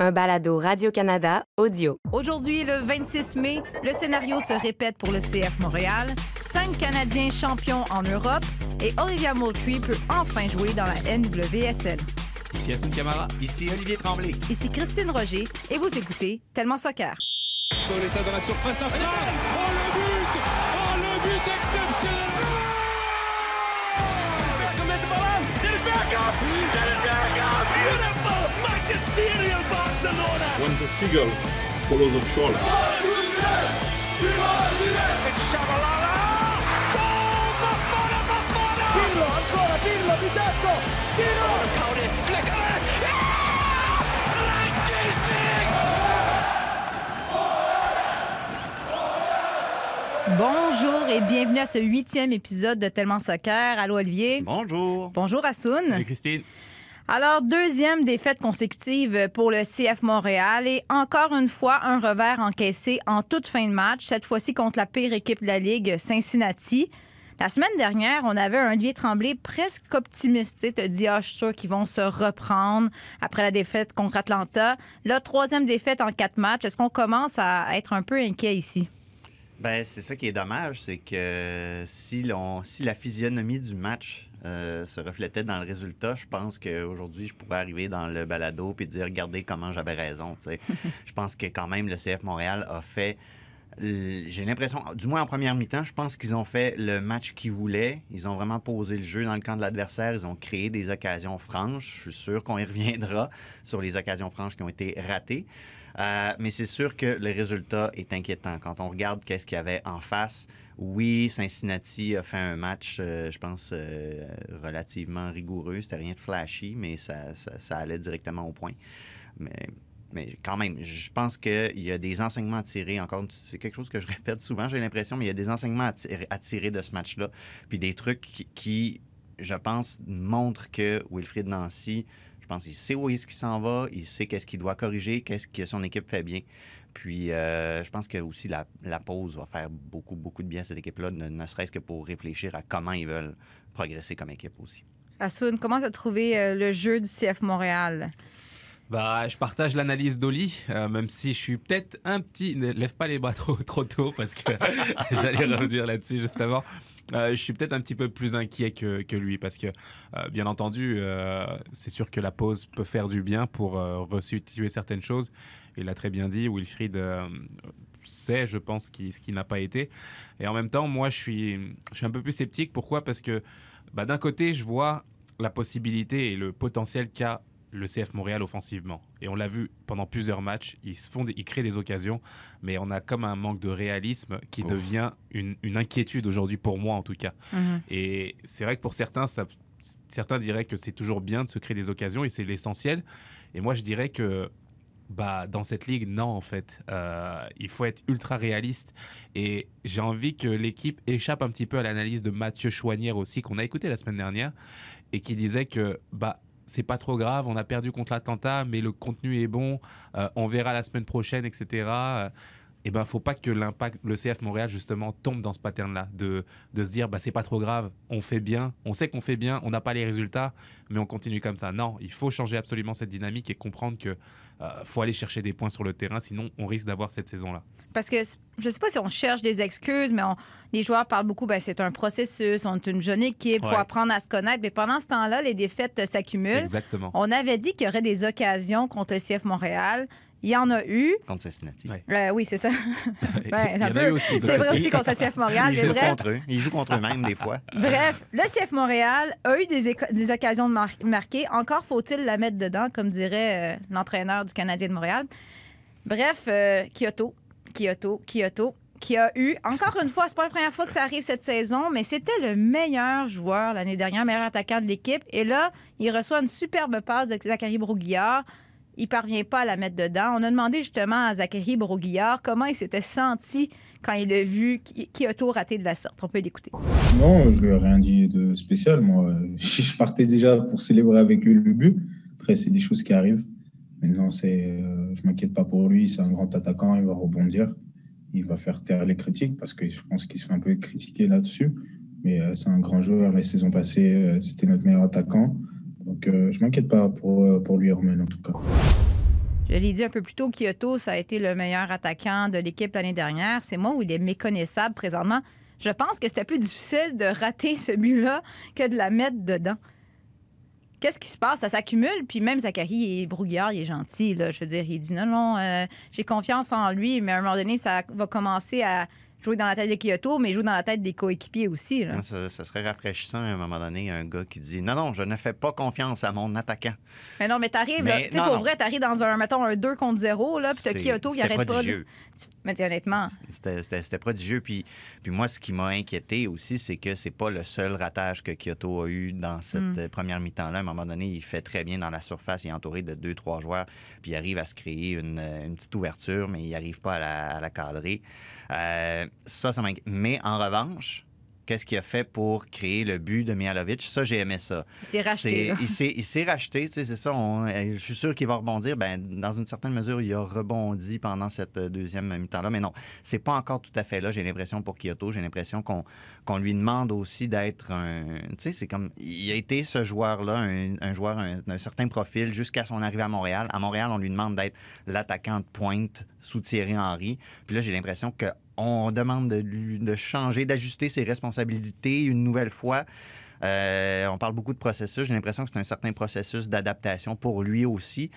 un balado Radio-Canada audio. Aujourd'hui, le 26 mai, le scénario se répète pour le CF Montréal. Cinq Canadiens champions en Europe et Olivia Moultrie peut enfin jouer dans la NWSL. Ici Assun Camara. Ici Olivier Tremblay. Ici Christine Roger et vous écoutez Tellement Soccer. Pauletta dans la surface. Oh le but Oh le but exceptionnel Beautiful magisterial Barcelona when the seagull follows the trawler. It's Shabalala Goal Bafana Bafana Pirlo ancora Pirlo di tecco Pirlo Caude Flecker Bonjour et bienvenue à ce huitième épisode de Tellement Soccer. Allô Olivier. Bonjour. Bonjour Assoun. Salut Christine. Alors, deuxième défaite consécutive pour le CF Montréal et encore une fois un revers encaissé en toute fin de match, cette fois-ci contre la pire équipe de la Ligue, Cincinnati. La semaine dernière, on avait un Olivier Tremblay presque optimiste. Tu te dis, ah, je qu'ils vont se reprendre après la défaite contre Atlanta. Là, troisième défaite en quatre matchs. Est-ce qu'on commence à être un peu inquiet ici? Ben, c'est ça qui est dommage, c'est que si, si la physionomie du match euh, se reflétait dans le résultat, je pense qu'aujourd'hui, je pourrais arriver dans le balado et dire regardez comment j'avais raison. je pense que quand même, le CF Montréal a fait. J'ai l'impression, du moins en première mi-temps, je pense qu'ils ont fait le match qu'ils voulaient. Ils ont vraiment posé le jeu dans le camp de l'adversaire. Ils ont créé des occasions franches. Je suis sûr qu'on y reviendra sur les occasions franches qui ont été ratées. Euh, mais c'est sûr que le résultat est inquiétant. Quand on regarde qu'est-ce qu'il y avait en face, oui, Cincinnati a fait un match, euh, je pense, euh, relativement rigoureux. C'était rien de flashy, mais ça, allait directement au point. Mais, quand même, je pense qu'il y a des enseignements à tirer. Encore, c'est quelque chose que je répète souvent, j'ai l'impression, mais il y a des enseignements à tirer, de ce match-là. Puis des trucs qui, qui, je pense, montrent que Wilfried Nancy, je pense qu'il sait où est-ce qu'il s'en va, il sait qu'est-ce qu'il doit corriger, qu'est-ce que son équipe fait bien. Puis euh, je pense que aussi la, la pause va faire beaucoup, beaucoup de bien à cette équipe-là, ne, ne serait-ce que pour réfléchir à comment ils veulent progresser comme équipe aussi. Assoun, comment tu as trouvé euh, le jeu du CF Montréal? Bah, je partage l'analyse d'Oli, euh, même si je suis peut-être un petit. Ne lève pas les bras trop, trop tôt parce que j'allais revenir là-dessus juste avant. Euh, je suis peut-être un petit peu plus inquiet que, que lui parce que, euh, bien entendu, euh, c'est sûr que la pause peut faire du bien pour euh, resituer certaines choses. Il l'a très bien dit, Wilfried euh, sait, je pense, qui- ce qui n'a pas été. Et en même temps, moi, je suis, je suis un peu plus sceptique. Pourquoi? Parce que, bah, d'un côté, je vois la possibilité et le potentiel qu'a le CF Montréal offensivement. Et on l'a vu pendant plusieurs matchs, ils, se font des- ils créent des occasions, mais on a comme un manque de réalisme qui Ouf. devient une, une inquiétude aujourd'hui pour moi en tout cas. Mhm. Et c'est vrai que pour certains, ça, certains diraient que c'est toujours bien de se créer des occasions et c'est l'essentiel. Et moi, je dirais que bah, dans cette ligue, non, en fait. Euh, il faut être ultra réaliste. Et j'ai envie que l'équipe échappe un petit peu à l'analyse de Mathieu Chouanière aussi, qu'on a écouté la semaine dernière, et qui disait que bah, c'est pas trop grave, on a perdu contre l'Atlanta, mais le contenu est bon, euh, on verra la semaine prochaine, etc. Et ben, faut pas que l'impact, le CF Montréal justement tombe dans ce pattern-là, de, de se dire bah c'est pas trop grave, on fait bien, on sait qu'on fait bien, on n'a pas les résultats, mais on continue comme ça. Non, il faut changer absolument cette dynamique et comprendre que euh, faut aller chercher des points sur le terrain, sinon on risque d'avoir cette saison-là. Parce que je sais pas si on cherche des excuses, mais on- les joueurs parlent beaucoup, ben, c'est un processus, on est une jeune équipe, faut Ouais. apprendre à se connaître. Mais pendant ce temps-là, les défaites s'accumulent. Exactement. On avait dit qu'il y aurait des occasions contre le CF Montréal. Il y en a eu. Contre Cincinnati. Ouais. Euh, oui, c'est ça. Ben, peu. C'est vrai aussi contre le CF Montréal. Ils jouent bref, contre eux. Ils jouent contre eux-mêmes des fois. bref, le CF Montréal a eu des, éco- des occasions de mar- marquer. Encore faut-il la mettre dedans, comme dirait euh, l'entraîneur du Canadien de Montréal. Bref, euh, Kyoto, Kyoto, Kyoto, qui a eu, encore une fois, c'est pas la première fois que ça arrive cette saison, mais c'était le meilleur joueur l'année dernière, meilleur attaquant de l'équipe. Et là, il reçoit une superbe passe de Zachary Broguillard. Il parvient pas à la mettre dedans. On a demandé justement à Zachary Broguillard comment il s'était senti quand il a vu Ki- Kyoto rater de la sorte. On peut l'écouter. Non, je lui ai rien dit de spécial. Moi, je partais déjà pour célébrer avec lui le but. Après, c'est des choses qui arrivent. Maintenant, c'est, euh, je m'inquiète pas pour lui. C'est un grand attaquant. Il va rebondir. Il va faire taire les critiques parce que je pense qu'il se fait un peu critiquer là-dessus. Mais euh, c'est un grand joueur. La saison passée, euh, c'était notre meilleur attaquant. Donc, euh, je m'inquiète pas pour, euh, lui, Romain, en tout cas. Je l'ai dit un peu plus tôt, Kyoto, ça a été le meilleur attaquant de l'équipe l'année dernière. C'est moi où il est méconnaissable présentement. Je pense que c'était plus difficile de rater ce but-là que de la mettre dedans. Qu'est-ce qui se passe? Ça s'accumule, puis même Zachary est brouillard, il est gentil. Je veux dire, il dit non, non, euh, j'ai confiance en lui, mais à un moment donné, ça va commencer à jouer dans la tête de Kyoto, mais jouer dans la tête des coéquipiers aussi. là. Ça, ça serait rafraîchissant à un moment donné, un gars qui dit Non, non, je ne fais pas confiance à mon attaquant. Mais non, mais t'arrives, Mais là, tu sais, pour non. vrai, t'arrives dans un, mettons, un 2 contre 0, là, puis t'as Kyoto qui arrête pas. de- prodigieux. Mais honnêtement, C'était- prodigieux. Puis, puis moi, ce qui m'a inquiété aussi, c'est que c'est pas le seul ratage que Kyoto a eu dans cette Mm. euh, première mi-temps-là. À un moment donné, il fait très bien dans la surface. Il est entouré de deux, trois joueurs. Puis il arrive à se créer une, euh, une petite ouverture, mais il n'arrive pas à la, à la cadrer. Euh, ça, ça m'inquiète. Mais en revanche, qu'est-ce qu'il a fait pour créer le but de Mihalovic? Ça, j'ai aimé ça. il s'est racheté. Il s'est, racheté, tu sais, c'est ça. on- euh, je suis sûr qu'il va rebondir. Ben, dans une certaine mesure, il a rebondi pendant cette euh, deuxième mi-temps-là. Mais non, c'est pas encore tout à fait là. J'ai l'impression pour Kyoto. J'ai l'impression qu'on, qu'on lui demande aussi d'être un. Tu sais, c'est comme. Il a été ce joueur-là, un, un joueur un- d'un certain profil jusqu'à son arrivée à Montréal. À Montréal, on lui demande d'être l'attaquant de pointe sous Thierry Henry. Puis là, j'ai l'impression que on demande de, changer, d'ajuster ses responsabilités une nouvelle fois. Euh, on parle beaucoup de processus. J'ai l'impression que c'est un certain processus d'adaptation pour lui aussi.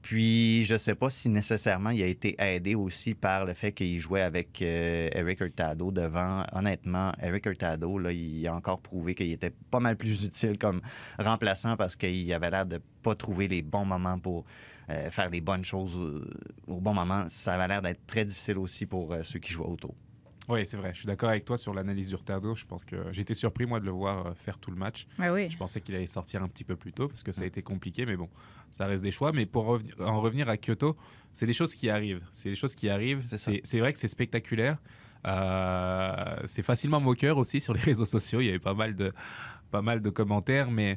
Puis, je ne sais pas si nécessairement il a été aidé aussi par le fait qu'il jouait avec euh, Eric Hurtado devant. Honnêtement, Eric Hurtado, il a encore prouvé qu'il était pas mal plus utile comme remplaçant parce qu'il avait l'air de pas trouver les bons moments pour euh, faire les bonnes choses euh, au bon moment. Ça avait l'air d'être très difficile aussi pour euh, ceux qui jouaient autour. Oui, c'est vrai. Je suis d'accord avec toi sur l'analyse du Retardo. Je pense que j'étais surpris, moi, de le voir faire tout le match. Ouais, oui. Je pensais qu'il allait sortir un petit peu plus tôt parce que ça a été compliqué, mais bon, ça reste des choix. Mais pour en revenir à Kyoto, c'est des choses qui arrivent. C'est des choses qui arrivent. C'est vrai que c'est spectaculaire. Euh, c'est facilement moqueur aussi sur les réseaux sociaux. Il y avait pas mal de, pas mal de commentaires, mais.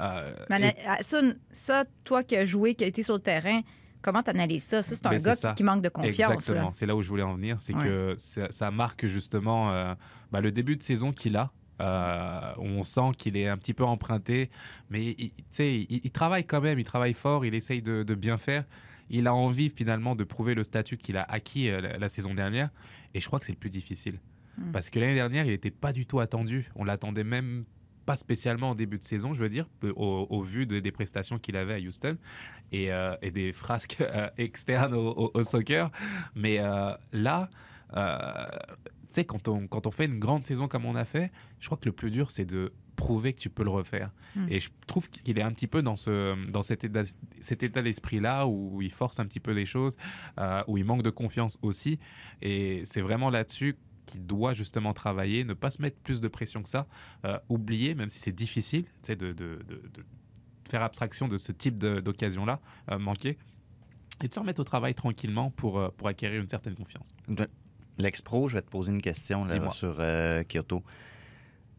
Euh, et- ça, ça, toi qui as joué, qui as été sur le terrain, comment t'analyses ça? Ça, c'est un Ben, gars ça. qui, manque de confiance. Exactement, c'est là où je voulais en venir. C'est Ouais. que ça, ça marque justement euh, bah, le début de saison qu'il a. euh, où on sent qu'il est un petit peu emprunté, mais il, tu sais, il, il travaille quand même, il travaille fort, il essaye de, de bien faire. Il a envie finalement de prouver le statut qu'il a acquis euh, la, la saison dernière, et je crois que c'est le plus difficile. Mm. Parce que l'année dernière, il n'était pas du tout attendu. On l'attendait même pas spécialement en début de saison, je veux dire, au, au vu de- des prestations qu'il avait à Houston et, euh, et des frasques euh, externes au, au- au soccer. Mais euh, là, tu sais, quand on, quand on fait une grande saison comme on a fait, je crois que le plus dur, c'est de prouver que tu peux le refaire. Mm. Et je trouve qu'il est un petit peu dans, ce, dans cet état, cet état d'esprit-là où il force un petit peu les choses, où il manque de confiance aussi. Et c'est vraiment là-dessus qu'il doit justement travailler, ne pas se mettre plus de pression que ça, euh, oublier, même si c'est difficile, tu sais, de, de, de- de faire abstraction de ce type d'occasion-là, euh, manquée, et de se remettre au travail tranquillement pour, euh, pour acquérir une certaine confiance. L'ex-pro, je vais te poser une question là, sur euh, Kyoto.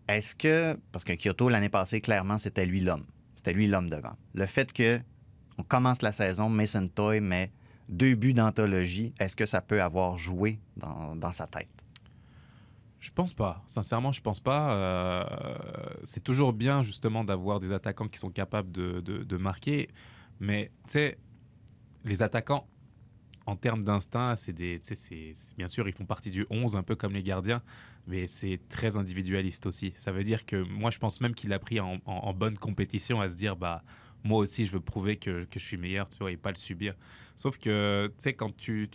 Est-ce que, parce que Kyoto, l'année passée, clairement, c'était lui l'homme. C'était lui l'homme devant. Le fait que on commence la saison, Mason Toy met deux buts d'anthologie, est-ce que ça peut avoir joué dans, dans sa tête? Je pense pas. Sincèrement, je pense pas. Euh, c'est toujours bien justement d'avoir des attaquants qui sont capables de, marquer. Mais tu sais, les attaquants, en termes d'instinct, c'est des, c'est- bien sûr, ils font partie du 11, un peu comme les gardiens, mais c'est très individualiste aussi. Ça veut dire que moi, je pense même qu'il a pris en, bonne compétition à se dire, bah, moi aussi, je veux prouver que, je suis meilleur, tu vois, et pas le subir. Sauf que, tu sais, quand tu-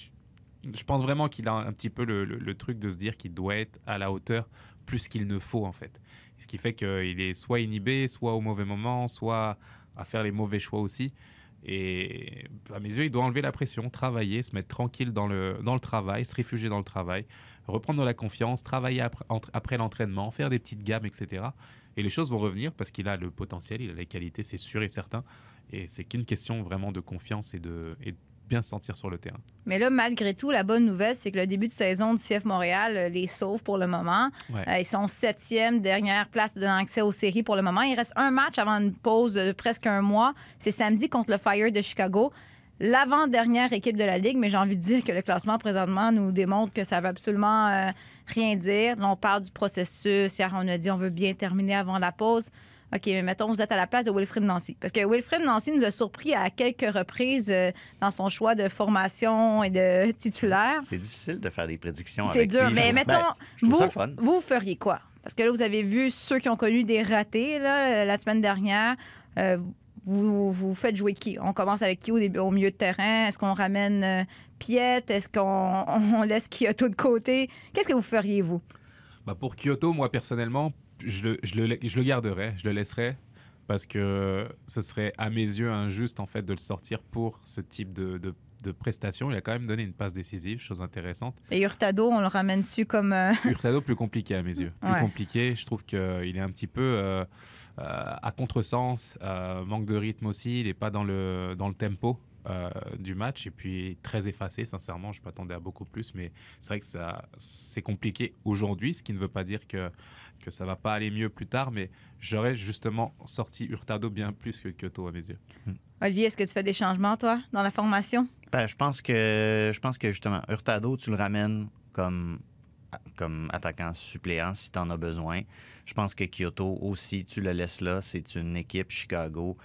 je pense vraiment qu'il a un petit peu le, le- truc de se dire qu'il doit être à la hauteur plus qu'il ne faut, en fait. Ce qui fait qu'il est soit inhibé, soit au mauvais moment, soit à faire les mauvais choix aussi. Et à mes yeux, il doit enlever la pression, travailler, se mettre tranquille dans le, dans le travail, se réfugier dans le travail, reprendre la confiance, travailler après, après l'entraînement, faire des petites gammes, etc. Et les choses vont revenir parce qu'il a le potentiel, il a les qualités, c'est sûr et certain. Et c'est qu'une question vraiment de confiance et de bien se sentir sur le terrain. Mais là, malgré tout, la bonne nouvelle, c'est que le début de saison du CF Montréal euh, les sauve pour le moment. Ouais. Euh, ils sont septième, dernière place de l'accès aux séries pour le moment. Il reste un match avant une pause de presque un mois. C'est samedi contre le Fire de Chicago. L'avant-dernière équipe de la Ligue, mais j'ai envie de dire que le classement présentement nous démontre que ça veut absolument euh, rien dire. Là, on parle du processus. Hier, on a dit on veut bien terminer avant la pause. OK, mais mettons, vous êtes à la place de Wilfrid Nancy. Parce que Wilfrid Nancy nous a surpris à quelques reprises euh, dans son choix de formation et de titulaire. C'est difficile de faire des prédictions C'est avec dur, lui. Mais mettons, ben, vous, fun. vous feriez quoi? Parce que là, vous avez vu ceux qui ont connu des ratés là, la semaine dernière. Euh, vous, vous faites jouer qui? On commence avec qui au, début, au milieu de terrain? Est-ce qu'on ramène euh, Piet? Est-ce qu'on on laisse Kyoto de côté? Qu'est-ce que vous feriez, vous? Bah pour Kyoto, moi personnellement, je le, je, le, je le garderai, je le laisserai parce que ce serait à mes yeux injuste en fait de le sortir pour ce type de, de, de prestation. Il a quand même donné une passe décisive, chose intéressante. Et Hurtado, on le ramène dessus comme. euh, Hurtado plus compliqué à mes yeux, plus Ouais. compliqué. Je trouve qu'il est un petit peu euh, euh, à contresens, euh, manque de rythme aussi. Il n'est pas dans le dans le tempo. Euh, du match et puis très effacé sincèrement je m'attendais à beaucoup plus mais c'est vrai que ça c'est compliqué aujourd'hui ce qui ne veut pas dire que que ça va pas aller mieux plus tard mais j'aurais justement sorti Hurtado bien plus que Kyoto à mes yeux Olivier, est-ce que tu fais des changements, toi, dans la formation? Ben, je pense que je pense que justement, Hurtado, tu le ramènes comme, comme attaquant suppléant si tu en as besoin. Je pense que Kyoto aussi, tu le laisses là. C'est une équipe Chicago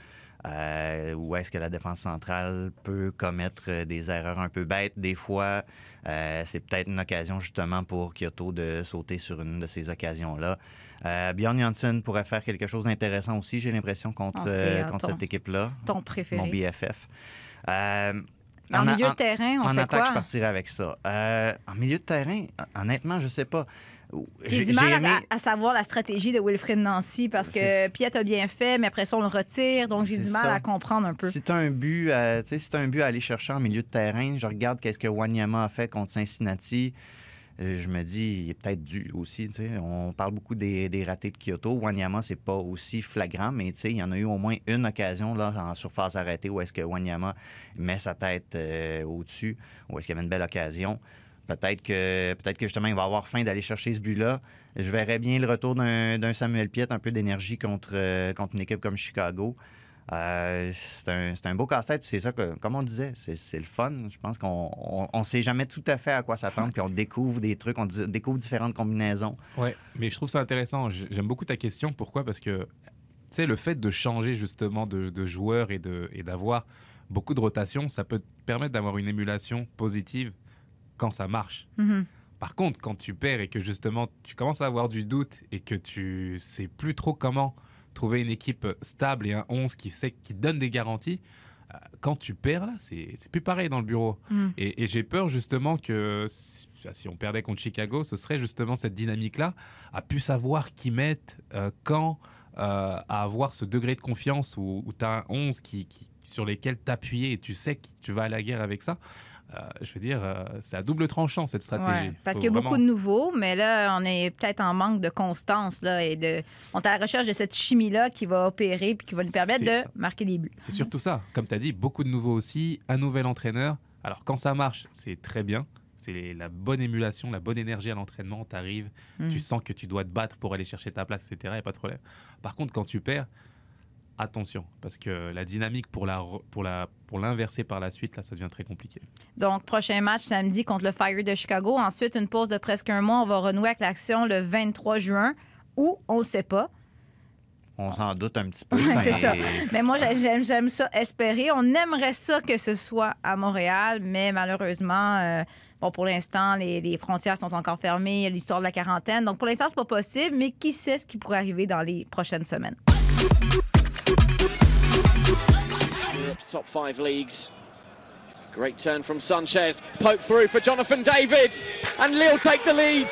euh, où est-ce que la défense centrale peut commettre euh, des erreurs un peu bêtes. Des fois, euh, c'est peut-être une occasion justement pour Kyoto de sauter sur une de ces occasions-là. Euh, Bjorn Janssen pourrait faire quelque chose d'intéressant aussi, j'ai l'impression, contre, contre ton- cette équipe-là. Ton préféré. Mon BFF. En en- milieu de terrain, on en fait attaque, quoi? je partirais avec ça. En milieu de terrain, honnêtement, je sais pas. J'ai du mal aimé- à, à savoir la stratégie de Wilfrid Nancy parce que Piet a bien fait, mais après ça, on le retire. Donc, j'ai du mal ça. à comprendre un peu. Si tu as un but, à- si t'as un but à aller chercher en milieu de terrain, je regarde qu'est-ce que Wanyama a fait contre Cincinnati. euh, Je me dis, il est peut-être dû aussi. On parle beaucoup des, des ratés de Kyoto. Wanyama, c'est pas aussi flagrant, mais il y en a eu au moins une occasion là, en surface arrêtée où est-ce que Wanyama met sa tête euh, au-dessus, où est-ce qu'il y avait une belle occasion. Peut-être que, peut-être que justement, il va avoir faim d'aller chercher ce but-là. Je verrais bien le retour d'un Samuel Piet, un peu d'énergie contre, euh, contre une équipe comme Chicago. Euh, c'est un, un beau casse-tête. C'est ça que, comme on disait, c'est le fun. Je pense qu'on ne sait jamais tout à fait à quoi s'attendre, puis on découvre des trucs, on découvre différentes combinaisons. Ouais, mais je trouve ça intéressant. J'aime beaucoup ta question. Pourquoi? Parce que, tu sais, le fait de changer justement de, de joueur et d'avoir beaucoup de rotation, ça peut te permettre d'avoir une émulation positive quand ça marche. Mhm. Par contre, quand tu perds et que justement tu commences à avoir du doute et que tu sais plus trop comment trouver une équipe stable et un 11 qui, sait, qui donne des garanties, euh, quand tu perds là, c'est c'est plus pareil dans le bureau. Mm. Et, et j'ai peur justement que si, si on perdait contre Chicago, ce serait justement cette dynamique-là, à plus savoir qui mettre, euh, quand, euh, à avoir ce degré de confiance où, tu as un 11 qui, qui- sur lesquels t'appuyer et tu sais que tu vas à la guerre avec ça. Euh, je veux dire, euh, c'est à double tranchant cette stratégie. Ouais, parce qu'il y a vraiment- beaucoup de nouveaux, mais là, on est peut-être en manque de constance. Là, et de... On est à la recherche de cette chimie-là qui va opérer puis qui va nous permettre de ça. marquer des buts. C'est surtout ça. Comme tu as dit, beaucoup de nouveaux aussi, un nouvel entraîneur. Alors quand ça marche, c'est très bien. C'est la bonne émulation, la bonne énergie à l'entraînement. Tu arrives, Mm. tu sens que tu dois te battre pour aller chercher ta place, etc. Il n'y a pas de problème. Par contre, quand tu perds, attention, parce que la dynamique pour la pour la pour l'inverser par la suite, là, ça devient très compliqué. Donc, prochain match samedi contre le Fire de Chicago. Ensuite, une pause de presque un mois. On va renouer avec l'action le 23 juin ou on ne sait pas. On s'en doute un petit peu. Ouais, c'est mais- ça. Mais moi, j'ai- j'aime, j'aime ça espérer. On aimerait ça que ce soit à Montréal, mais malheureusement, euh, bon, pour l'instant, les, les frontières sont encore fermées. Il y a l'histoire de la quarantaine. Donc, pour l'instant, c'est pas possible, mais qui sait ce qui pourrait arriver dans les prochaines semaines? Europe's top five leagues. Great turn from Sanchez. Poke through for Jonathan David. And Lille take the lead.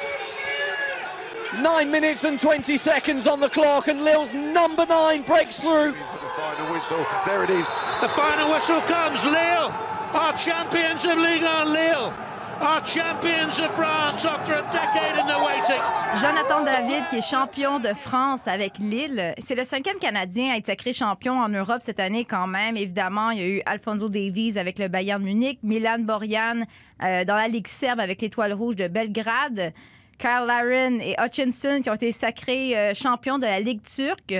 Nine minutes and 20 seconds on the clock, and Lille's number nine breaks through. For The final whistle. There it is. The final whistle comes. Lille, our champions of Ligue 1 Lille, Jonathan David, qui est champion de France avec Lille. C'est le cinquième Canadien à être sacré champion en Europe cette année quand même. Évidemment, il y a eu Alfonso Davies avec le Bayern Munich, Milan Borjan euh, dans la Ligue serbe avec l'Étoile Rouge de Belgrade, Kyle Larin et Hutchinson qui ont été sacrés euh, champions de la Ligue turque.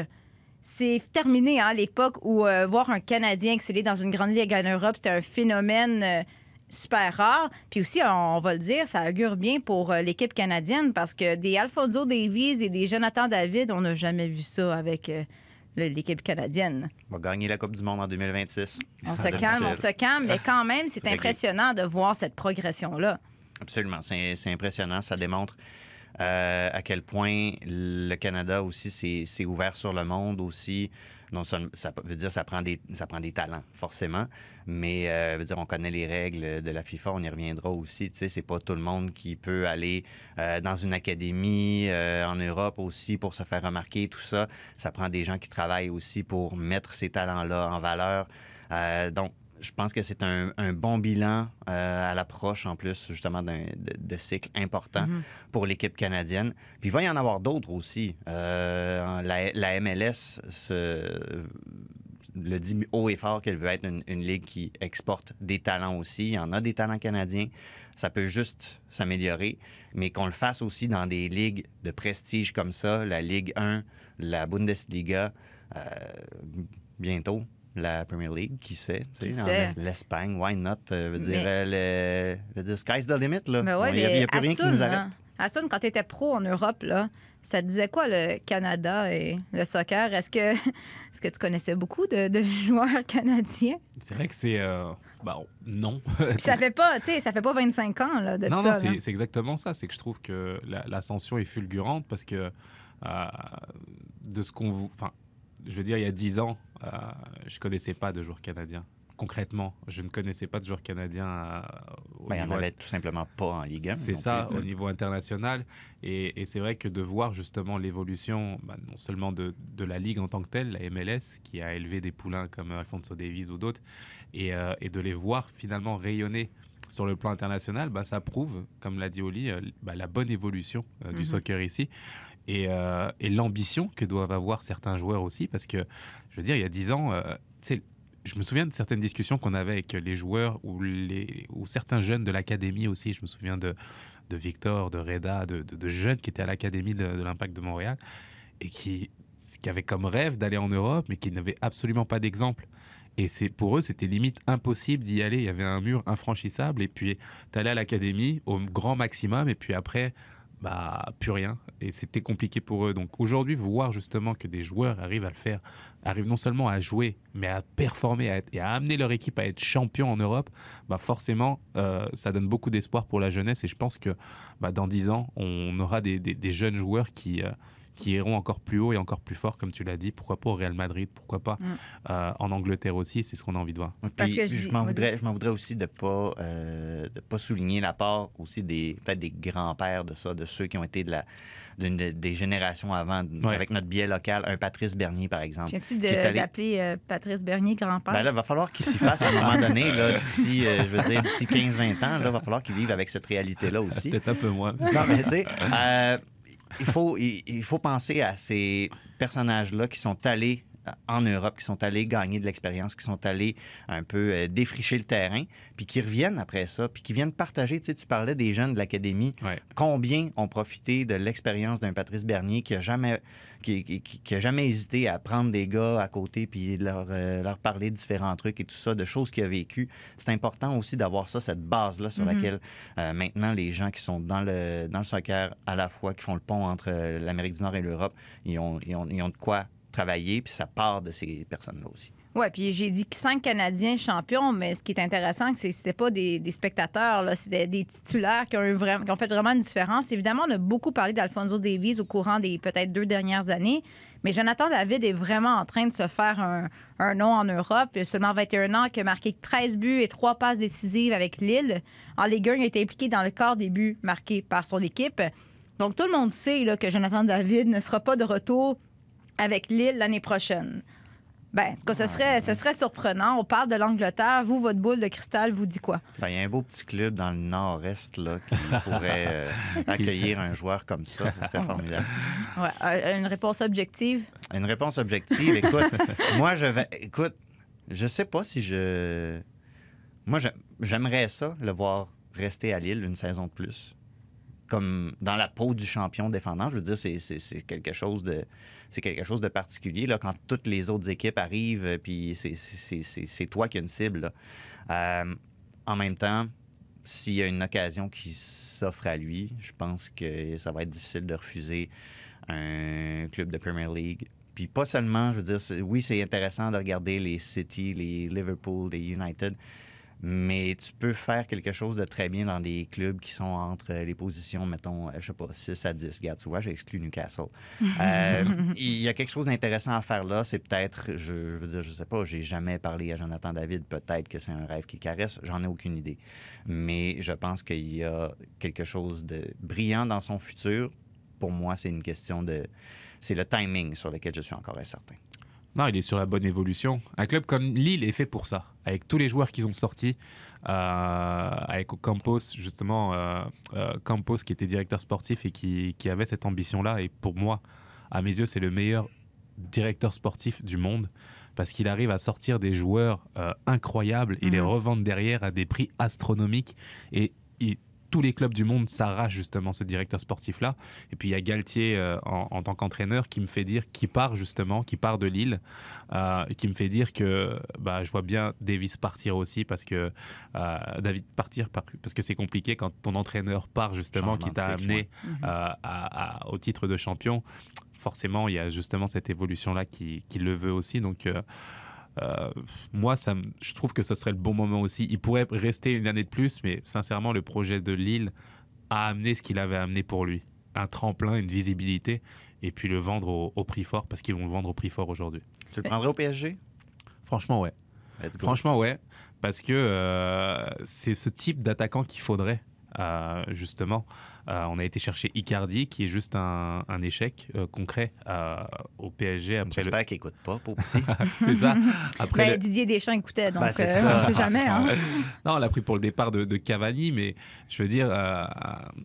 C'est terminé hein, à l'époque où euh, voir un Canadien exceller dans une grande ligue en Europe, c'était un phénomène euh, super rare. Puis aussi, on va le dire, ça augure bien pour euh, l'équipe canadienne parce que des Alfonso Davies et des Jonathan David, on n'a jamais vu ça avec euh, l'équipe canadienne. On va gagner la Coupe du Monde en 2026. On se calme, on se calme, mais quand même, c'est impressionnant de voir cette progression-là. Absolument. C'est impressionnant. Ça démontre euh, à quel point le Canada aussi s'est ouvert sur le monde aussi. Non ça veut dire ça prend des ça prend des talents forcément, mais euh, veut dire on connaît les règles de la FIFA, on y reviendra aussi. Tu sais, c'est pas tout le monde qui peut aller euh, dans une académie euh, en Europe aussi pour se faire remarquer. Tout ça, ça prend des gens qui travaillent aussi pour mettre ces talents-là en valeur. Donc je pense que c'est un, un bon bilan euh, à l'approche, en plus, justement, d'un de, de cycle important pour l'équipe canadienne. Puis il va y en avoir d'autres aussi. Euh, la, la MLS se, le dit haut et fort qu'elle veut être une, une ligue qui exporte des talents aussi. Il y en a des talents canadiens. Ça peut juste s'améliorer, mais qu'on le fasse aussi dans des ligues de prestige comme ça, la Ligue 1, la Bundesliga, euh, bientôt la Premier League, qui sait, l'Espagne, why not? Euh, veut dire, Mais- euh, le, dire, sky's the limit, là. Mais ouais, Il n'y a, a plus rien qui nous arrête. hein. Quand tu étais pro en Europe, là, ça te disait quoi le Canada et le soccer? Est-ce que, est-ce que tu connaissais beaucoup de, de joueurs canadiens? C'est vrai que c'est. euh, bah, non. Puis ça fait pas, tu sais, ça fait pas 25 ans là, de non, ça. non, c'est c'est exactement ça. C'est que je trouve que la- l'ascension est fulgurante parce que euh, de ce qu'on vous. Enfin, je veux dire, il y a 10 ans, euh, je connaissais pas de joueurs canadiens. Concrètement, je ne connaissais pas de joueurs canadiens. euh, au Ben, il n'y en niveau- avait tout simplement pas en Ligue 1. C'est ça, plus. au niveau international. Et, et c'est vrai que de voir justement l'évolution, bah, non seulement de, de la Ligue en tant que telle, la MLS, qui a élevé des poulains comme Alfonso Davies ou d'autres, et, euh, et de les voir finalement rayonner sur le plan international, bah, ça prouve, comme l'a dit Oli, euh, bah, la bonne évolution euh, du Mhm. soccer ici. Et, euh, et l'ambition que doivent avoir certains joueurs aussi, parce que, je veux dire, il y a 10 ans, euh, je me souviens de certaines discussions qu'on avait avec les joueurs ou, certains jeunes de l'académie aussi. Je me souviens de, Victor, de Reda, de, jeunes qui étaient à l'académie de, l'Impact de Montréal et qui, avaient comme rêve d'aller en Europe, mais qui n'avaient absolument pas d'exemple. Et pour eux, c'était limite impossible d'y aller. Il y avait un mur infranchissable. Et puis, tu allais à l'académie au grand maximum. Et puis après, bah, plus rien. Et c'était compliqué pour eux. Donc aujourd'hui, voir justement que des joueurs arrivent à le faire, arrivent non seulement à jouer, mais à performer à être- et à amener leur équipe à être champion en Europe, bah forcément, euh, ça donne beaucoup d'espoir pour la jeunesse. Et je pense que bah, dans 10 ans, on aura des, des- jeunes joueurs qui, euh, qui iront encore plus haut et encore plus fort, comme tu l'as dit. Pourquoi pas au Real Madrid? Pourquoi pas Mm. euh, en Angleterre aussi C'est ce qu'on a envie de voir. Puis, Parce que je m'en voudrais, je m'en voudrais aussi de pas euh, de pas souligner la part aussi des peut-être des grands-pères de ça, de ceux qui ont été de la d'une de- des générations avant, Ouais. avec notre biais local, un Patrice Bernier par exemple. Viens-tu qui est allé- d'appeler euh, Patrice Bernier grand-père? Ben là, il va falloir qu'il s'y fasse à un moment donné, là, d'ici, euh, je veux dire, d'ici 15-20 ans, là, il va falloir qu'il vive avec cette réalité-là aussi. Peut-être un peu moins. Non, mais tu sais, euh, il, faut, il, il faut penser à ces personnages-là qui sont allés euh, en Europe, qui sont allés gagner de l'expérience, qui sont allés un peu euh, défricher le terrain, puis qui reviennent après ça, puis qui viennent partager. Tu sais, tu parlais des jeunes de l'académie. Ouais. Combien ont profité de l'expérience d'un Patrice Bernier qui a jamais, qui, qui- a jamais hésité à prendre des gars à côté puis leur, euh, leur parler de différents trucs et tout ça, de choses qu'il a vécues. C'est important aussi d'avoir ça, cette base-là sur Mhm. laquelle euh, maintenant les gens qui sont dans le, dans le soccer à la fois, qui font le pont entre euh, l'Amérique du Nord et l'Europe, ils ont, ils, ont, ils ont de quoi travailler, puis ça part de ces personnes-là aussi. Oui, puis j'ai dit cinq Canadiens champions, mais ce qui est intéressant, c'est que c'était pas des, spectateurs, c'était des titulaires qui ont, eu qui ont fait vraiment une différence. Évidemment, on a beaucoup parlé d'Alfonso Davies au courant des peut-être deux dernières années, mais Jonathan David est vraiment en train de se faire un, nom en Europe. Il a seulement 21 ans, qui a marqué 13 buts et 3 passes décisives avec Lille. En Ligue 1, il a été impliqué dans le quart des buts marqués par son équipe. Donc, tout le monde sait que Jonathan David ne sera pas de retour avec Lille l'année prochaine. Ben, en tout cas, ce serait, ce serait surprenant. On parle de l'Angleterre. Vous, votre boule de cristal vous dit quoi? Ben, Il y a un beau petit club dans le nord-est là, qui pourrait euh, accueillir un joueur comme ça. Ce serait formidable. Ouais, euh, une réponse objective? Une réponse objective. Écoute, moi, je vais. Écoute, je sais pas si je. Moi, j'aimerais ça, le voir rester à Lille une saison de plus. Comme dans la peau du champion défendant. Je veux dire, c'est, c'est- c'est quelque chose de. C'est quelque chose de particulier quand toutes les autres équipes arrivent, euh, puis c'est, toi qui as une cible. Euh, en même temps, s'il y a une occasion qui s'offre à lui, je pense que ça va être difficile de refuser un club de Premier League. Puis pas seulement, je veux dire, oui, c'est intéressant de regarder les City, les Liverpool, les United, mais tu peux faire quelque chose de très bien dans des clubs qui sont entre les positions, mettons, euh, je sais pas, 6 à 10. Regarde, tu vois, j'ai exclu Newcastle. Euh, Il y a quelque chose d'intéressant à faire là. C'est peut-être, je, je veux dire, je sais pas, j'ai jamais parlé à Jonathan David. Peut-être que c'est un rêve qui caresse. J'en ai aucune idée. Mais je pense qu'il y a quelque chose de brillant dans son futur. Pour moi, c'est une question de. C'est le timing sur lequel je suis encore incertain. Non, il est sur la bonne évolution. Un club comme Lille est fait pour ça, avec tous les joueurs qu'ils ont sortis, euh, avec Campos, justement, euh, euh, Campos qui était directeur sportif et qui, qui avait cette ambition-là. Et pour moi, à mes yeux, c'est le meilleur directeur sportif du monde parce qu'il arrive à sortir des joueurs incroyables et les Mhm. revendre derrière à des prix astronomiques. Et tous les clubs du monde s'arrachent justement ce directeur sportif-là. Et puis il y a Galtier euh, en, en tant qu'entraîneur qui me fait dire, qui part justement, qui part de Lille, euh, qui me fait dire que bah, je vois bien Davis partir aussi parce que euh, David partir par- parce que c'est compliqué quand ton entraîneur part justement, qui t'a amené à- à- au titre de champion. Forcément, il y a justement cette évolution-là qui, qui le veut aussi. Donc, euh, moi, ça, je trouve que ce serait le bon moment aussi. Il pourrait rester une année de plus, mais sincèrement, le projet de Lille a amené ce qu'il avait amené pour lui. Un tremplin, une visibilité, et puis le vendre au, au prix fort, parce qu'ils vont le vendre au prix fort aujourd'hui. Tu le prendrais au PSG? Franchement, ouais. Franchement, ouais. Parce que euh, c'est ce type d'attaquant qu'il faudrait, euh, justement. Euh, on a été chercher Icardi, qui est juste un, un échec euh, concret euh, au PSG après le. J'espère qu'il écoute pas, pour petit. c'est ça. Après Ben, le- Didier Deschamps écoutait, donc Ben, c'est euh, ça. on sait jamais. hein. non, on l'a pris pour le départ de, de Cavani, mais je veux dire, euh,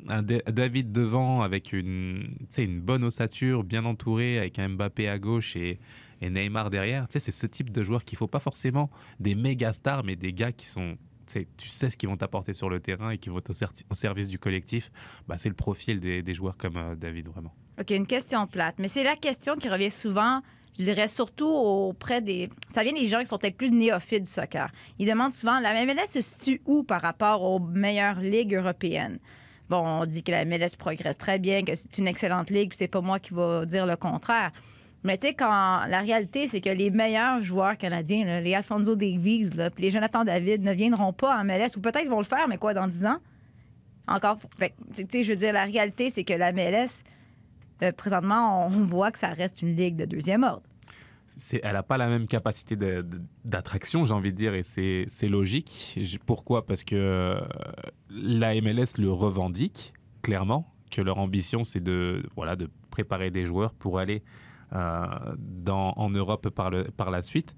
un David devant avec une, tu sais, une bonne ossature, bien entouré, avec un Mbappé à gauche et, et Neymar derrière. Tu sais, c'est ce type de joueur qu'il faut pas forcément des méga stars, mais des gars qui sont. Tu sais, ce qu'ils vont t'apporter sur le terrain et qui vont être au, service du collectif. Bah, c'est le profil des, des joueurs comme euh, David, vraiment. OK, une question plate. Mais c'est la question qui revient souvent, je dirais surtout auprès des. Ça vient des gens qui sont peut-être plus néophytes du soccer. Ils demandent souvent la MLS se situe où par rapport aux meilleures ligues européennes? Bon, on dit que la MLS progresse très bien, que c'est une excellente ligue, puis c'est pas moi qui va dire le contraire. Mais tu sais, quand la réalité, c'est que les meilleurs joueurs canadiens, les Alfonso Davies, là, puis les Jonathan David, ne viendront pas en MLS, ou peut-être vont le faire, mais quoi, dans 10 ans? Encore. Tu sais, je veux dire, la réalité, c'est que la MLS, euh, présentement, on voit que ça reste une ligue de deuxième ordre. elle n'a pas la même capacité d'attraction, j'ai envie de dire, et c'est, logique. Pourquoi? Parce que euh, la MLS le revendique clairement, que leur ambition, c'est de, voilà, de préparer des joueurs pour aller dans, en Europe par, le, par la suite.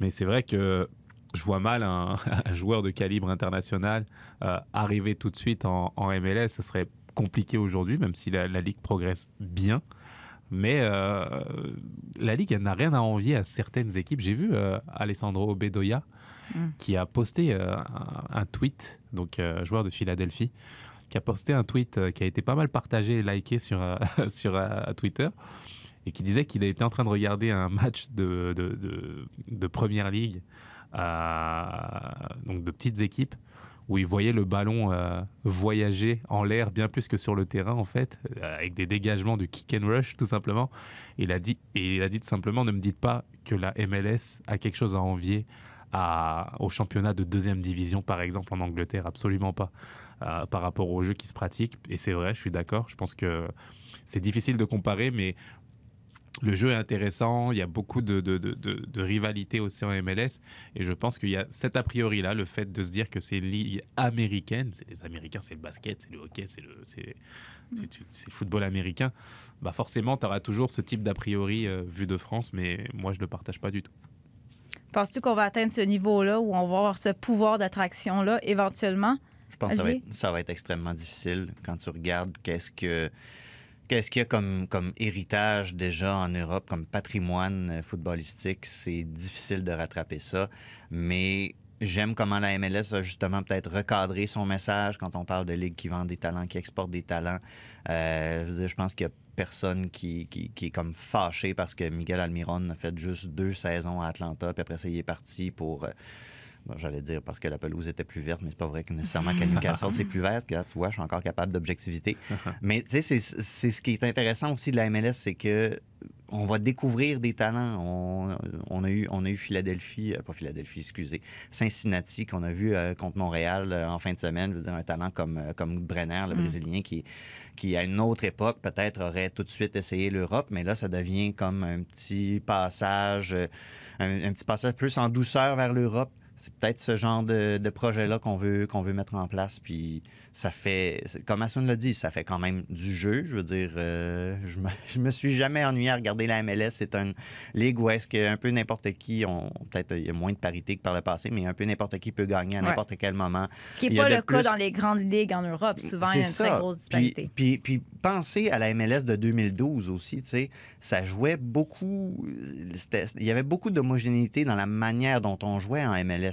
Mais c'est vrai que je vois mal un, un joueur de calibre international euh, arriver tout de suite en, en MLS. Ce serait compliqué aujourd'hui, même si la, la Ligue progresse bien. Mais euh, la Ligue n'a rien à envier à certaines équipes. J'ai vu euh, Alessandro Bedoya Mm. qui a posté euh, un, tweet, donc euh, joueur de Philadelphie, qui a posté un tweet euh, qui a été pas mal partagé et liké sur, euh, sur euh, Twitter et qui disait qu'il était en train de regarder un match de, de, de, de Première Ligue, euh, donc de petites équipes, où il voyait le ballon euh, voyager en l'air bien plus que sur le terrain, en fait, euh, avec des dégagements du kick and rush, tout simplement. Il a dit, il a dit tout simplement, ne me dites pas que la MLS a quelque chose à envier au championnat de deuxième division, par exemple, en Angleterre. Absolument pas. Par rapport au jeu qui se pratique. Et c'est vrai, je suis d'accord. Je pense que c'est difficile de comparer, mais le jeu est intéressant. Il y a beaucoup de, de, de, de, de rivalité aussi en MLS. Et je pense qu'il y a cet a priori-là, le fait de se dire que c'est une ligue américaine. C'est les Américains, c'est le basket, c'est le hockey, c'est le, c'est, le football américain. Bah forcément, tu auras toujours ce type d'a priori euh, vu de France, mais moi, je ne le partage pas du tout. Penses-tu qu'on va atteindre ce niveau-là où on va avoir ce pouvoir d'attraction-là éventuellement? Je pense que ça va, être, ça va être extrêmement difficile quand tu regardes qu'est-ce que qu'est-ce qu'il y a comme, comme héritage déjà en Europe, comme patrimoine euh, footballistique? C'est difficile de rattraper ça. Mais j'aime comment la MLS a justement peut-être recadré son message quand on parle de ligue qui vend des talents, qui exporte des talents. Euh, je, pense qu'il y a personne qui, qui, qui est comme fâché parce que Miguel Almiron a fait juste deux saisons à Atlanta, puis après ça, il est parti pour... euh, Bon, J'allais dire parce que la pelouse était plus verte, mais c'est pas vrai que nécessairement qu'à Newcastle, c'est plus vert. Regarde, tu vois, je suis encore capable d'objectivité. mais tu sais, c'est c'est ce qui est intéressant aussi de la MLS, c'est que on va découvrir des talents. On, on a, eu, on a eu Philadelphie, euh, pas Philadelphie, excusez, Cincinnati qu'on a vu euh, contre Montréal euh, en fin de semaine. Je veux dire, un talent comme, comme Brenner, le Mm. Brésilien, qui, qui à une autre époque peut-être aurait tout de suite essayé l'Europe, mais là, ça devient comme un petit passage, un, un petit passage plus en douceur vers l'Europe. C'est peut-être ce genre de, de projet-là qu'on veut, qu'on veut mettre en place. Puis ça fait, comme Asun l'a dit, ça fait quand même du jeu. Je veux dire, euh, je, me, je me suis jamais ennuyé à regarder la MLS. C'est une ligue où est-ce que un peu n'importe qui, on, peut-être il y a moins de parité que par le passé, mais un peu n'importe qui peut gagner à Ouais. n'importe quel moment. Ce qui n'est pas le plus- cas dans les grandes ligues en Europe. Souvent, il y a une très grosse Puis, disparité. puis, puis pensez à la MLS de 2012 aussi, tu sais, ça jouait beaucoup, il y avait beaucoup d'homogénéité dans la manière dont on jouait en MLS.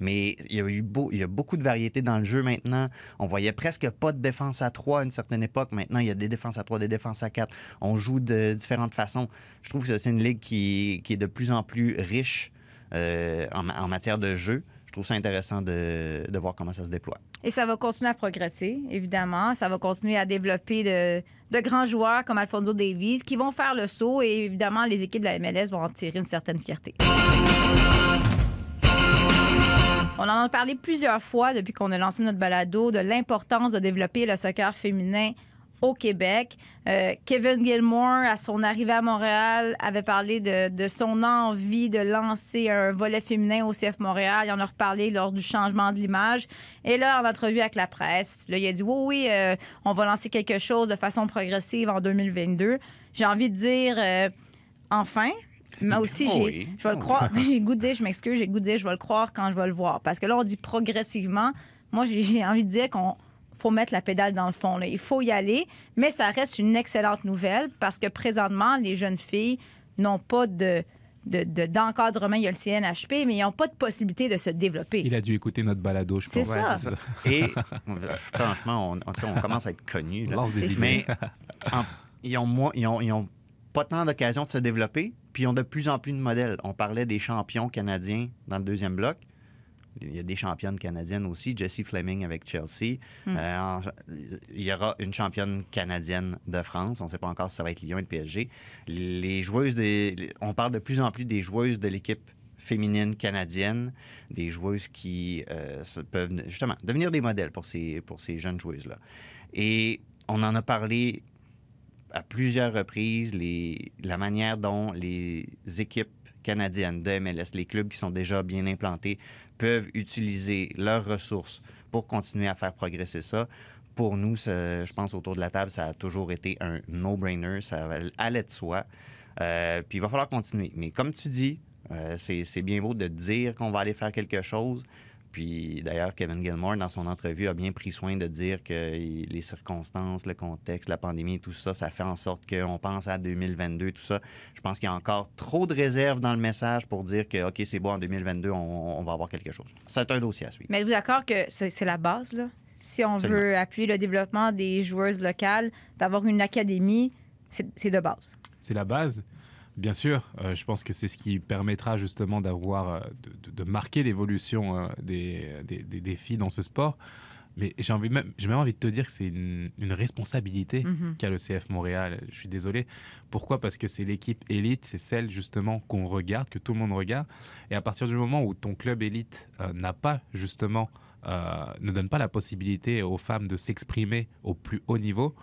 Mais il y, a eu beaucoup de variété dans le jeu maintenant. On voyait presque pas de défense à 3 à une certaine époque. Maintenant, il y a des défenses à 3, des défenses à 4. On joue de différentes façons. Je trouve que c'est une ligue qui, est de plus en plus riche euh, en, ma- en matière de jeu. Je trouve ça intéressant de, de voir comment ça se déploie. Et ça va continuer à progresser, évidemment. Ça va continuer à développer de, de grands joueurs comme Alfonso Davies qui vont faire le saut et évidemment, les équipes de la MLS vont en tirer une certaine fierté. On en a parlé plusieurs fois depuis qu'on a lancé notre balado de l'importance de développer le soccer féminin au Québec. Euh, Kevin Gilmore, à son arrivée à Montréal, avait parlé de, son envie de lancer un volet féminin au CF Montréal. Il en a reparlé lors du changement de l'image. Et là, en entrevue avec la presse, là, il a dit oui, oui, euh, on va lancer quelque chose de façon progressive en 2022. J'ai envie de dire euh, enfin. Mais aussi, Oh j'ai, oui. je vais le Oh croire. J'ai le goût de dire, je m'excuse, j'ai le goût de dire, je vais le croire quand je vais le voir. Parce que là, on dit progressivement. Moi, j'ai- j'ai envie de dire qu'on faut mettre la pédale dans le fond. là. Il faut y aller. Mais ça reste une excellente nouvelle parce que présentement, les jeunes filles n'ont pas de, de- de- d'encadrement. Il y a le CNHP, mais ils n'ont pas de possibilité de se développer. Il a dû écouter notre balado, je C'est pense. ça. c'est Et franchement, on, on- on commence à être connus. là. Lance des. Mais en- ils, ont moins- ils, ont, ils ont pas tant d'occasions de se développer, puis ils ont de plus en plus de modèles. On parlait des champions canadiens dans le deuxième bloc. Il y a des championnes canadiennes aussi. Jessie Fleming avec Chelsea. Euh, en- il y aura une championne canadienne de France. On ne sait pas encore si ça va être Lyon et le PSG. Les joueuses des, on parle de plus en plus des joueuses de l'équipe féminine canadienne, des joueuses qui euh, peuvent justement devenir des modèles pour ces, pour ces jeunes joueuses-là. Et on en a parlé à plusieurs reprises, la manière dont les équipes canadiennes de MLS, les clubs qui sont déjà bien implantés, peuvent utiliser leurs ressources pour continuer à faire progresser ça. Pour nous, je pense autour de la table, ça a toujours été un no-brainer, ça allait de soi. Euh, puis il va falloir continuer. Mais comme tu dis, euh, c'est bien beau de dire qu'on va aller faire quelque chose. Puis d'ailleurs, Kevin Gilmore, dans son entrevue, a bien pris soin de dire que les circonstances, le contexte, la pandémie, tout ça, ça fait en sorte qu'on pense à 2022, tout ça. Je pense qu'il y a encore trop de réserves dans le message pour dire que, OK, c'est bon, en 2022, on, on va avoir quelque chose. C'est un dossier à suivre. Mais êtes-vous d'accord que c'est la base, là? Si on Absolument. veut appuyer le développement des joueuses locales, d'avoir une académie, c'est de base. C'est la base. Bien sûr, euh, je pense que c'est ce qui permettra justement d'avoir, euh, de, marquer l'évolution euh, des, des, des- des filles dans ce sport. Mais j'ai même, j'ai même envie de te dire que c'est une, une responsabilité Mhm. qu'a le CF Montréal. Je suis désolé. Pourquoi? Parce que c'est l'équipe élite, c'est celle justement qu'on regarde, que tout le monde regarde. Et à partir du moment où ton club élite euh, n'a pas justement, euh, ne donne pas la possibilité aux femmes de s'exprimer au plus haut niveau,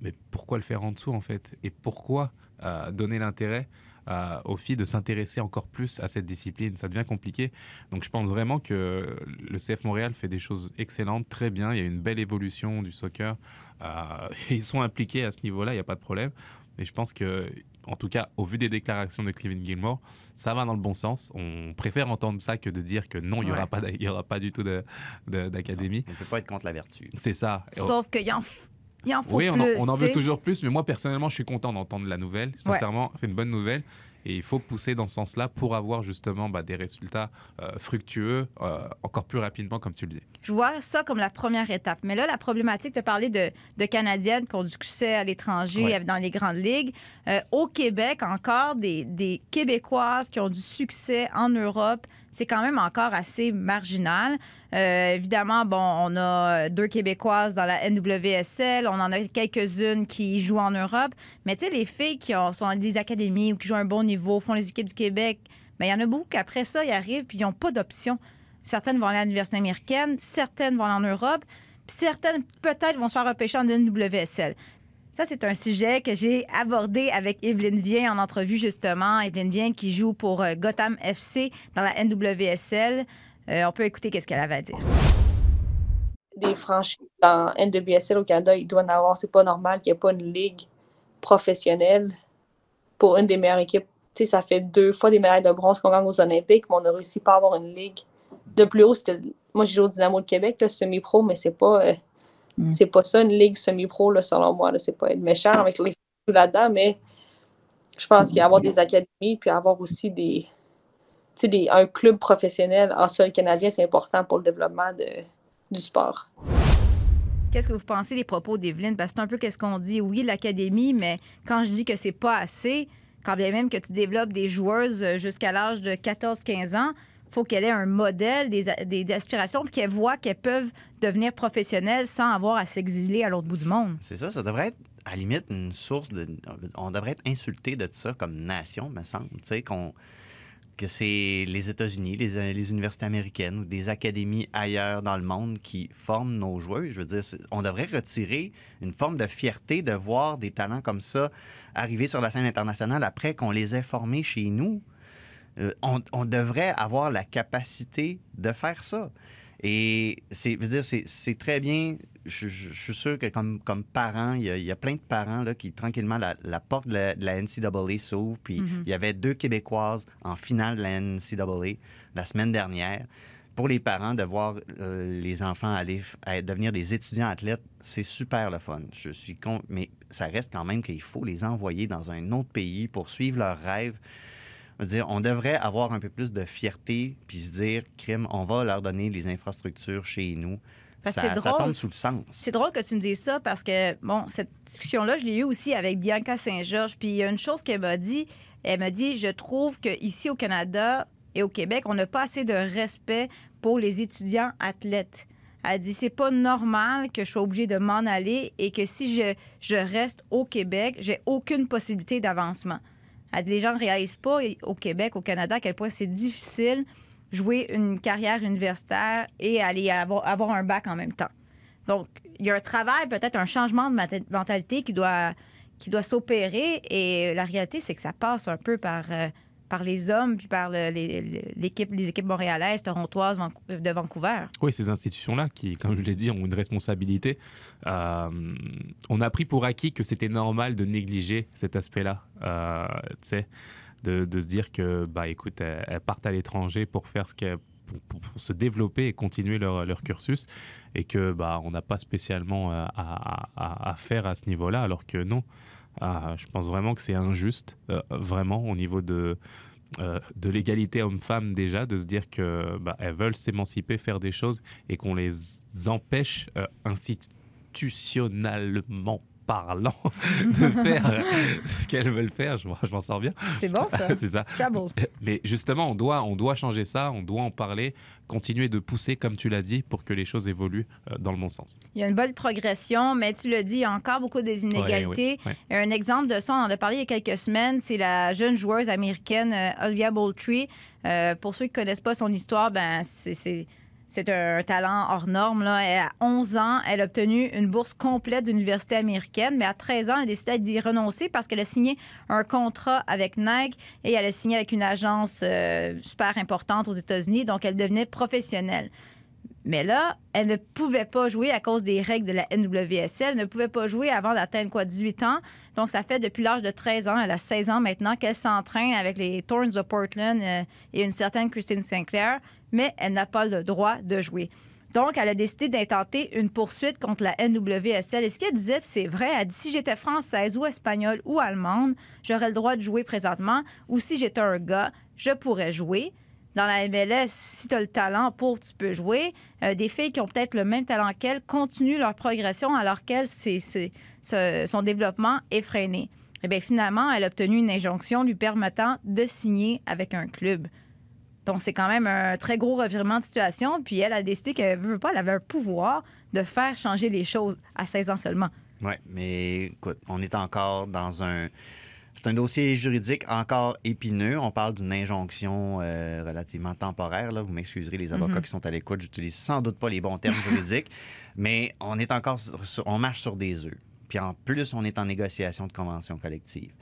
mais pourquoi le faire en dessous en fait? Et pourquoi euh, donner l'intérêt euh, aux filles de s'intéresser encore plus à cette discipline? Ça devient compliqué. Donc je pense vraiment que le CF Montréal fait des choses excellentes, très bien. Il y a une belle évolution du soccer. Euh, ils sont impliqués à ce niveau-là, il n'y a pas de problème. Mais je pense que, en tout cas, au vu des déclarations de Kevin Gilmore, ça va dans le bon sens. On préfère entendre ça que de dire que non, il n'y aura, Ouais. pas y aura du tout d'académie. On ne peut pas être contre la vertu. C'est ça. Sauf qu'il en, f- il en faut oui, on en, on en tu veut toujours plus, mais moi personnellement, je suis content d'entendre la nouvelle. Sincèrement, c'est une bonne nouvelle. Et il faut pousser dans ce sens-là pour avoir justement bah, des résultats euh, fructueux euh, encore plus rapidement, comme tu le dis. Je vois ça comme la première étape. Mais là, la problématique de parler de, de Canadiennes qui ont du succès à l'étranger, Ouais. dans les grandes ligues. Euh, au Québec, encore, des, des Québécoises qui ont du succès en Europe, c'est quand même encore assez marginal. Euh, évidemment, bon, on a deux Québécoises dans la NWSL, on en a quelques-unes qui jouent en Europe, mais tu sais, les filles qui ont- sont dans des académies ou qui jouent un bon niveau, font les équipes du Québec, mais il y en a beaucoup qu'après ça, ils arrivent puis ils n'ont pas d'option. Certaines vont aller à l'université américaine, certaines vont en Europe, puis certaines peut-être vont se faire repêcher en NWSL. Ça, c'est un sujet que j'ai abordé avec Evelyne Vien en entrevue, justement. Evelyne Vien qui joue pour euh, Gotham FC dans la NWSL. Euh, on peut écouter qu'est-ce qu'elle avait à dire. des franchises dans NWSL au Canada, il doit en avoir. C'est pas normal qu'il n'y ait pas une ligue professionnelle pour une des meilleures équipes. Ça fait deux fois des médailles de bronze qu'on gagne aux Olympiques, mais on a réussi pas à avoir une ligue. De plus haut. Moi, j'ai joué au Dynamo de Québec, le semi-pro, mais c'est pas. euh, C'est pas ça, une ligue semi-pro, là, selon moi. là. C'est pas être méchant avec les là-dedans, mais je pense qu'il y a avoir des académies, puis avoir aussi des. Des- un club professionnel en sol canadien, c'est important pour le développement de, du sport. Qu'est-ce que vous pensez des propos d'Evelyne? Parce que c'est un peu qu'est-ce qu'on dit. Oui, l'académie, mais quand je dis que c'est pas assez, quand bien même que tu développes des joueuses euh, jusqu'à l'âge de 14-15 ans, faut qu'elle ait un modèle, des, des, des aspirations, puis qu'elle voit qu'elles peuvent devenir professionnelles sans avoir à s'exiler à l'autre bout du monde. C'est ça, ça devrait être à la limite une source de. On devrait être insulté de ça comme nation, me semble. Tu sais, qu'on que c'est les États-Unis, les, les universités américaines ou des académies ailleurs dans le monde qui forment nos joueurs. Je veux dire, on devrait retirer une forme de fierté de voir des talents comme ça arriver sur la scène internationale après qu'on les ait formés chez nous. Euh, on, on devrait avoir la capacité de faire ça. Et c'est, dire, c'est, très bien. Je, je- je suis sûr que comme, comme parent, il y, a, il y a plein de parents là, qui, tranquillement, la, la porte de la, de la NCAA s'ouvre. Puis Mhm. il y avait deux Québécoises en finale de la NCAA la semaine dernière. Pour les parents, de voir euh, les enfants aller à devenir des étudiants athlètes, c'est super le fun. Je suis con, mais ça reste quand même qu'il faut les envoyer dans un autre pays pour suivre leurs rêves. Dire, on devrait avoir un peu plus de fierté puis se dire, crime, on va leur donner les infrastructures chez nous. Parce ça, c'est ça drôle. tombe sous le sens. C'est drôle que tu me dises ça parce que, bon, cette discussion-là, je l'ai eue aussi avec Bianca Saint-Georges. Puis il y a une chose qu'elle m'a dit. Elle m'a dit Je trouve qu'ici au Canada et au Québec, on n'a pas assez de respect pour les étudiants athlètes. Elle dit C'est pas normal que je sois obligée de m'en aller et que si je, je reste au Québec, j'ai aucune possibilité d'avancement. Les gens ne réalisent pas au Québec, au Canada, à quel point c'est difficile jouer une carrière universitaire et aller avoir, un bac en même temps. Donc, il y a un travail, peut-être un changement de mentalité qui doit, qui doit s'opérer. Et la réalité, c'est que ça passe un peu par, euh, par les hommes, puis par l'équipe, les équipes montréalaises, torontoises de Vancouver. Oui, ces institutions-là, qui, comme je l'ai dit, ont une responsabilité. Euh, on a pris pour acquis que c'était normal de négliger cet aspect-là. Euh, de, se dire que, bah, écoute, elles, partent à l'étranger pour faire ce qu'elles pour, se développer et continuer leur, cursus et que bah on n'a pas spécialement euh, à faire à ce niveau-là alors que non Euh, je pense vraiment que c'est injuste euh, vraiment au niveau de euh, de l'égalité homme-femme déjà, de se dire que bah, elles veulent s'émanciper, faire des choses et qu'on les empêche euh, institutionnellement parlant de faire ce qu'elles veulent faire. Je, m'en- je m'en sors bien. C'est bon, ça. c'est ça. Trouble. Mais justement, on doit, on doit changer ça, on doit en parler, continuer de pousser, comme tu l'as dit, pour que les choses évoluent euh, dans le bon sens. Il y a une bonne progression, mais tu le dis, il y a encore beaucoup des inégalités. Ouais, ouais, Un exemple de ça, on en a parlé il y a quelques semaines, c'est la jeune joueuse américaine euh, Olivia Moultrie. Euh, pour ceux qui ne connaissent pas son histoire, ben c'est- c'est un talent hors norme. À 11 ans, elle a obtenu une bourse complète d'université américaine, mais à 13 ans, elle a décidé d'y renoncer parce qu'elle a signé un contrat avec Nike et elle a signé avec une agence euh, super importante aux États-Unis, donc elle devenait professionnelle. Mais là, elle ne pouvait pas jouer à cause des règles de la NWSL. Elle ne pouvait pas jouer avant d'atteindre quoi, 18 ans. Donc, ça fait depuis l'âge de 13 ans, elle a 16 ans maintenant, qu'elle s'entraîne avec les Thorns de Portland euh, et une certaine Christine Sinclair, mais elle n'a pas le droit de jouer. Donc, elle a décidé d'intenter une poursuite contre la NWSL. Et ce qu'elle disait, c'est vrai, elle dit si j'étais française ou espagnole ou allemande, j'aurais le droit de jouer présentement. Ou si j'étais un gars, je pourrais jouer. Dans la MLS, si tu as le talent pour, tu peux jouer. Euh, des filles qui ont peut-être le même talent qu'elle continuent leur progression alors qu'elle, son développement est freiné. Et bien, finalement, elle a obtenu une injonction lui permettant de signer avec un club. Donc, c'est quand même un très gros revirement de situation. Puis elle a décidé qu'elle veut pas, elle avait un pouvoir de faire changer les choses à 16 ans seulement. Oui, mais écoute, on est encore dans un. C'est un dossier juridique encore épineux. On parle d'une injonction euh, relativement temporaire. Là. Vous m'excuserez, les avocats Mhm. qui sont à l'écoute. J'utilise sans doute pas les bons termes juridiques, mais on est encore sur- on marche sur des œufs. Puis en plus, on est en négociation de convention collective.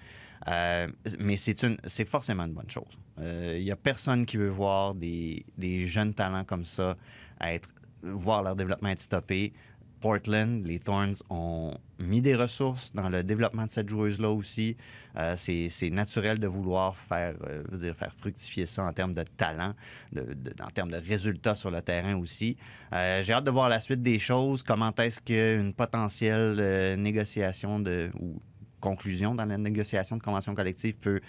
Euh, mais c'est une, c'est forcément une bonne chose. Il n'y a personne qui veut voir des, jeunes talents comme ça être, voir leur développement être stoppé. Portland, les Thorns ont mis des ressources dans le développement de cette joueuse-là aussi. Euh, c'est naturel de vouloir faire, euh, dire, faire fructifier ça en termes de talent, en termes de résultats sur le terrain aussi. Euh, J'ai hâte de voir la suite des choses. Comment est-ce qu'une potentielle euh, négociation de, ou conclusion dans la négociation de convention collective peut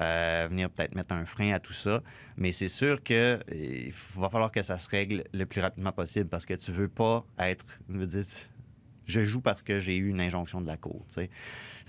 euh, venir peut-être mettre un frein à tout ça. Mais c'est sûr que euh, il va falloir que ça se règle le plus rapidement possible parce que tu veux pas être, veux dire, je joue parce que j'ai eu une injonction de la cour. tu sais.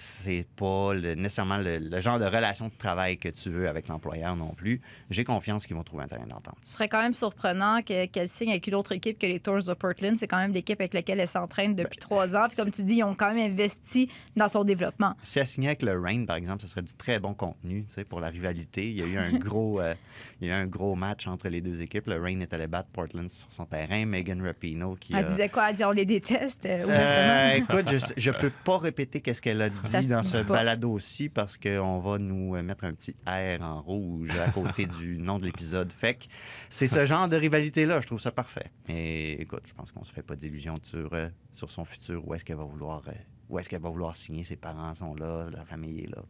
C'est pas le- nécessairement le, le genre de relation de travail que tu veux avec l'employeur non plus. J'ai confiance qu'ils vont trouver un terrain d'entente. Ce serait quand même surprenant que- qu'elle signe avec une autre équipe que les Tours de Portland. C'est quand même l'équipe avec laquelle elle s'entraîne depuis trois ans. Puis comme tu dis, ils ont quand même investi dans son développement. Si elle signait avec le Rain, par exemple, ce serait du très bon contenu tu sais, pour la rivalité. Il y a eu un gros, euh, il y a eu un gros match entre les deux équipes. Le Rain est allé battre Portland sur son terrain. Megan Rapinoe qui Elle a- disait quoi? Elle dit on les déteste. euh, Euh, écoute, je, je peux pas répéter qu'est-ce qu'elle a dit Dans ce pas. balado aussi parce qu'on va nous euh, mettre un petit R en rouge à côté du nom de l'épisode. Fait que c'est ce genre de rivalité-là, je trouve ça parfait. Et écoute, je pense qu'on se fait pas d'illusions sur, euh, sur son futur, où est-ce qu'elle va vouloir euh, où est-ce qu'elle va vouloir signer, ses parents sont là, la famille est là.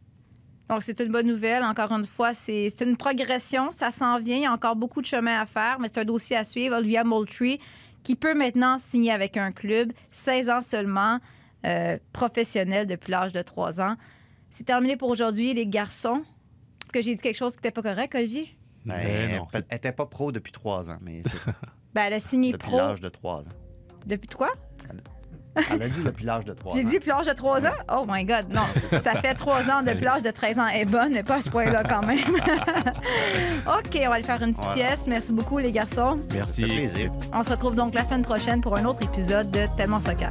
Donc, c'est une bonne nouvelle. Encore une fois, c'est une progression. Ça s'en vient. Il y a encore beaucoup de chemin à faire, mais c'est un dossier à suivre. Olivia Moultrie, qui peut maintenant signer avec un club, 16 ans seulement, euh, professionnel depuis l'âge de 3 ans. C'est terminé pour aujourd'hui, les garçons. Est-ce que j'ai dit quelque chose qui n'était pas correct, Olivier? Ben, Mais non, elle n'était pas pro depuis trois ans, mais c'est Ben, elle a signé depuis pro. l'âge de trois ans. Depuis quoi? Elle a dit depuis l'âge de trois ans. J'ai dit depuis l'âge de 3 ans? Oh my God, non. Ça fait 3 ans depuis l'âge de 13 ans. Elle est bonne, mais pas à ce point-là quand même. OK, on va aller faire une petite sieste. Merci beaucoup, les garçons. Merci. On se retrouve donc la semaine prochaine pour un autre épisode de Tellement Soccer.